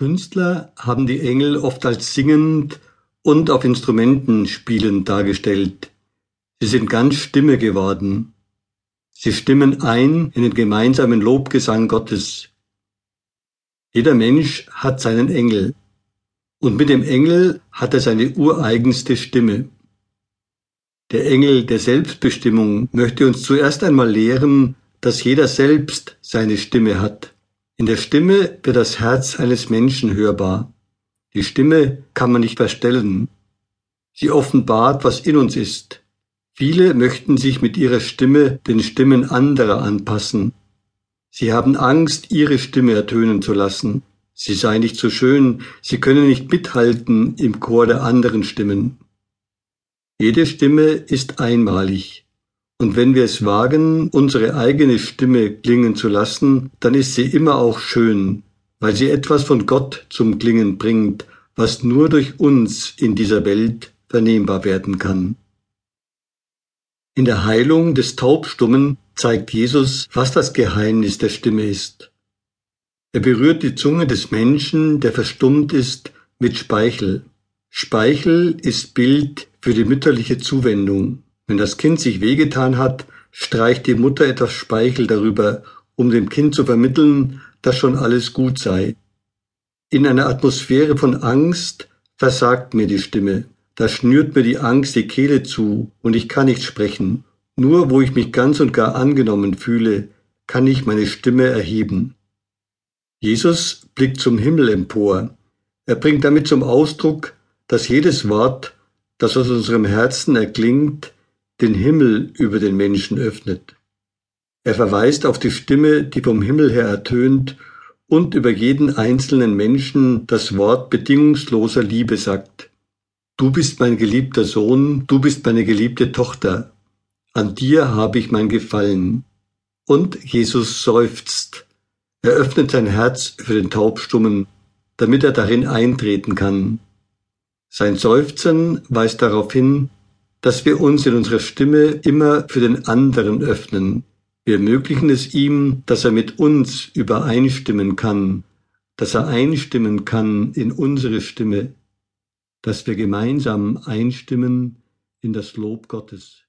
Künstler haben die Engel oft als singend und auf Instrumenten spielend dargestellt. Sie sind ganz Stimme geworden. Sie stimmen ein in den gemeinsamen Lobgesang Gottes. Jeder Mensch hat seinen Engel. Und mit dem Engel hat er seine ureigenste Stimme. Der Engel der Selbstbestimmung möchte uns zuerst einmal lehren, dass jeder selbst seine Stimme hat. In der Stimme wird das Herz eines Menschen hörbar. Die Stimme kann man nicht verstellen. Sie offenbart, was in uns ist. Viele möchten sich mit ihrer Stimme den Stimmen anderer anpassen. Sie haben Angst, ihre Stimme ertönen zu lassen. Sie sei nicht so schön, sie können nicht mithalten im Chor der anderen Stimmen. Jede Stimme ist einmalig. Und wenn wir es wagen, unsere eigene Stimme klingen zu lassen, dann ist sie immer auch schön, weil sie etwas von Gott zum Klingen bringt, was nur durch uns in dieser Welt vernehmbar werden kann. In der Heilung des Taubstummen zeigt Jesus, was das Geheimnis der Stimme ist. Er berührt die Zunge des Menschen, der verstummt ist, mit Speichel. Speichel ist Bild für die mütterliche Zuwendung. Wenn das Kind sich wehgetan hat, streicht die Mutter etwas Speichel darüber, um dem Kind zu vermitteln, dass schon alles gut sei. In einer Atmosphäre von Angst versagt mir die Stimme. Da schnürt mir die Angst die Kehle zu und ich kann nicht sprechen. Nur wo ich mich ganz und gar angenommen fühle, kann ich meine Stimme erheben. Jesus blickt zum Himmel empor. Er bringt damit zum Ausdruck, dass jedes Wort, das aus unserem Herzen erklingt, den Himmel über den Menschen öffnet. Er verweist auf die Stimme, die vom Himmel her ertönt und über jeden einzelnen Menschen das Wort bedingungsloser Liebe sagt. Du bist mein geliebter Sohn, du bist meine geliebte Tochter, an dir habe ich mein Gefallen. Und Jesus seufzt. Er öffnet sein Herz für den Taubstummen, damit er darin eintreten kann. Sein Seufzen weist darauf hin, dass wir uns in unserer Stimme immer für den anderen öffnen. Wir ermöglichen es ihm, dass er mit uns übereinstimmen kann, dass er einstimmen kann in unsere Stimme, dass wir gemeinsam einstimmen in das Lob Gottes.